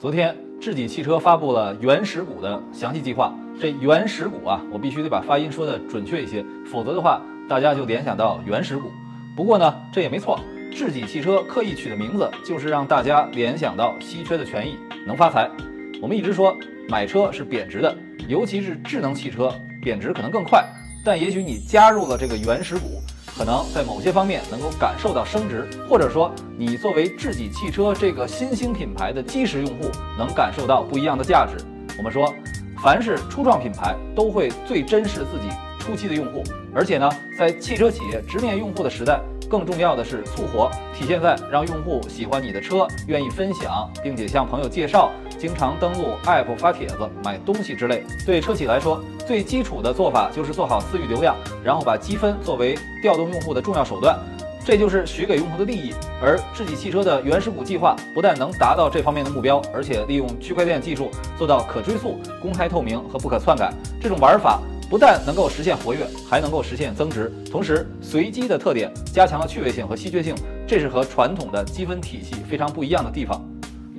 昨天，智己汽车发布了原始股的详细计划。这原始股啊，我必须得把发音说的准确一些，否则的话，大家就联想到原始股。不过呢，这也没错，智己汽车刻意取的名字，就是让大家联想到稀缺的权益，能发财。我们一直说买车是贬值的，尤其是智能汽车，贬值可能更快。但也许你加入了这个原始股。可能在某些方面能够感受到升值，或者说你作为智己汽车这个新兴品牌的基石用户，能感受到不一样的价值。我们说，凡是初创品牌都会最珍视自己初期的用户，而且呢，在汽车企业直面用户的时代，更重要的是促活，体现在让用户喜欢你的车，愿意分享，并且向朋友介绍。经常登录 App 发帖子、买东西之类，对车企来说，最基础的做法就是做好私域流量，然后把积分作为调动用户的重要手段，这就是许给用户的利益。而智己汽车的原始股计划不但能达到这方面的目标，而且利用区块链技术做到可追溯、公开透明和不可篡改。这种玩法不但能够实现活跃，还能够实现增值。同时，随机的特点加强了趣味性和稀缺性，这是和传统的积分体系非常不一样的地方。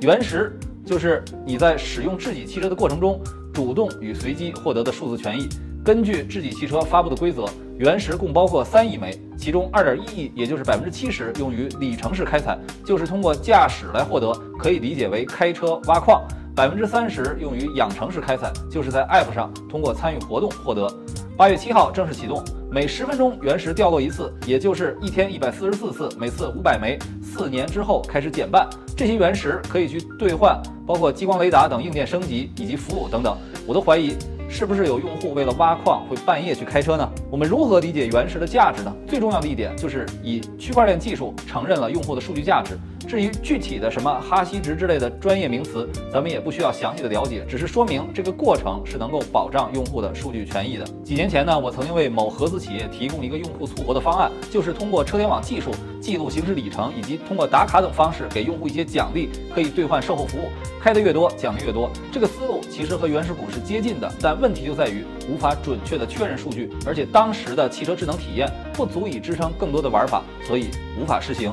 原石。就是你在使用智己汽车的过程中，主动与随机获得的数字权益。根据智己汽车发布的规则，原石共包括三亿枚，其中二点一亿，也就是百分之七十，用于里程式开采，就是通过驾驶来获得，可以理解为开车挖矿；百分之三十用于养成式开采，就是在 App 上通过参与活动获得。八月七号正式启动，每十分钟原石掉落一次，也就是一天一百四十四次，每次五百枚。四年之后开始减半，这些原石可以去兑换，包括激光雷达等硬件升级以及服务等等。我都怀疑。是不是有用户为了挖矿会半夜去开车呢？我们如何理解原石的价值呢？最重要的一点就是以区块链技术承认了用户的数据价值。至于具体的什么哈希值之类的专业名词，咱们也不需要详细的了解，只是说明这个过程是能够保障用户的数据权益的。几年前呢，我曾经为某合资企业提供一个用户促活的方案，就是通过车联网技术记录行驶里程，以及通过打卡等方式给用户一些奖励，可以兑换售后服务，开的越多奖励越多。这个思路其实和原始股是接近的，但问题就在于无法准确的确认数据，而且当时的汽车智能体验不足以支撑更多的玩法，所以无法实行。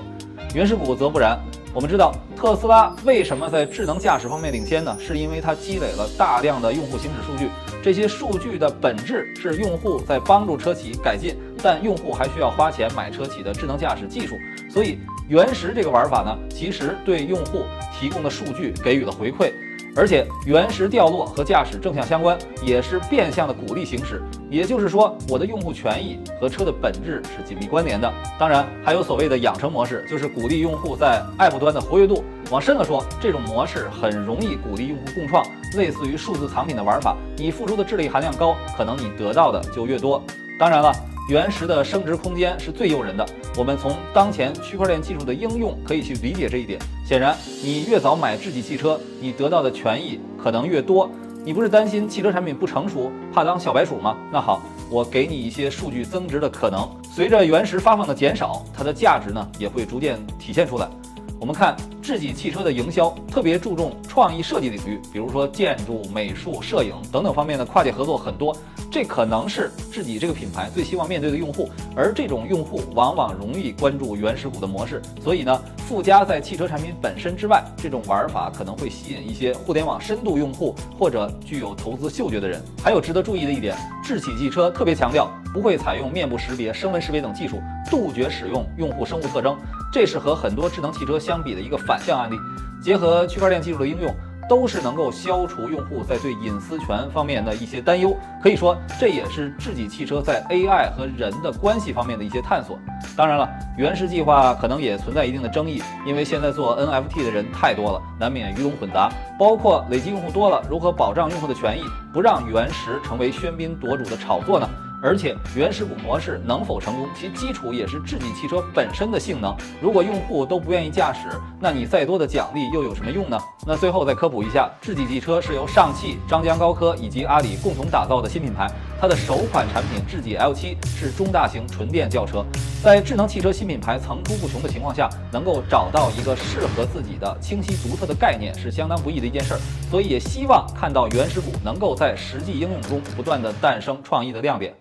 原始股则不然。我们知道特斯拉为什么在智能驾驶方面领先呢？是因为它积累了大量的用户行驶数据，这些数据的本质是用户在帮助车企改进，但用户还需要花钱买车企的智能驾驶技术，所以原石这个玩法呢，其实对用户提供的数据给予了回馈。而且原石掉落和驾驶正向相关，也是变相的鼓励行驶。也就是说，我的用户权益和车的本质是紧密关联的。当然，还有所谓的养成模式，就是鼓励用户在 App 端的活跃度。往深了说，这种模式很容易鼓励用户共创，类似于数字藏品的玩法。你付出的智力含量高，可能你得到的就越多。当然了。原石的升值空间是最诱人的。我们从当前区块链技术的应用可以去理解这一点。显然，你越早买智己汽车，你得到的权益可能越多。你不是担心汽车产品不成熟，怕当小白鼠吗？那好，我给你一些数据增值的可能。随着原石发放的减少，它的价值呢也会逐渐体现出来。我们看智己汽车的营销，特别注重创意设计领域，比如说建筑、美术、摄影等等方面的跨界合作很多。这可能是智己这个品牌最希望面对的用户，而这种用户往往容易关注原始股的模式。所以呢，附加在汽车产品本身之外，这种玩法可能会吸引一些互联网深度用户或者具有投资嗅觉的人。还有值得注意的一点，智己汽车特别强调不会采用面部识别、声纹识别等技术，杜绝使用用户生物特征。这是和很多智能汽车相比的一个反向案例，结合区块链技术的应用，都是能够消除用户在对隐私权方面的一些担忧。可以说，这也是智己汽车在 AI 和人的关系方面的一些探索。当然了，原石计划可能也存在一定的争议，因为现在做 NFT 的人太多了，难免鱼龙混杂。包括累积用户多了，如何保障用户的权益，不让原石成为喧宾夺主的炒作呢？而且原始股模式能否成功，其基础也是智己汽车本身的性能。如果用户都不愿意驾驶，那你再多的奖励又有什么用呢？那最后再科普一下，智己汽车是由上汽、张江高科以及阿里共同打造的新品牌。它的首款产品智己 L7 是中大型纯电轿车。在智能汽车新品牌层出不穷的情况下，能够找到一个适合自己的清晰独特的概念是相当不易的一件事儿。所以也希望看到原始股能够在实际应用中不断的诞生创意的亮点。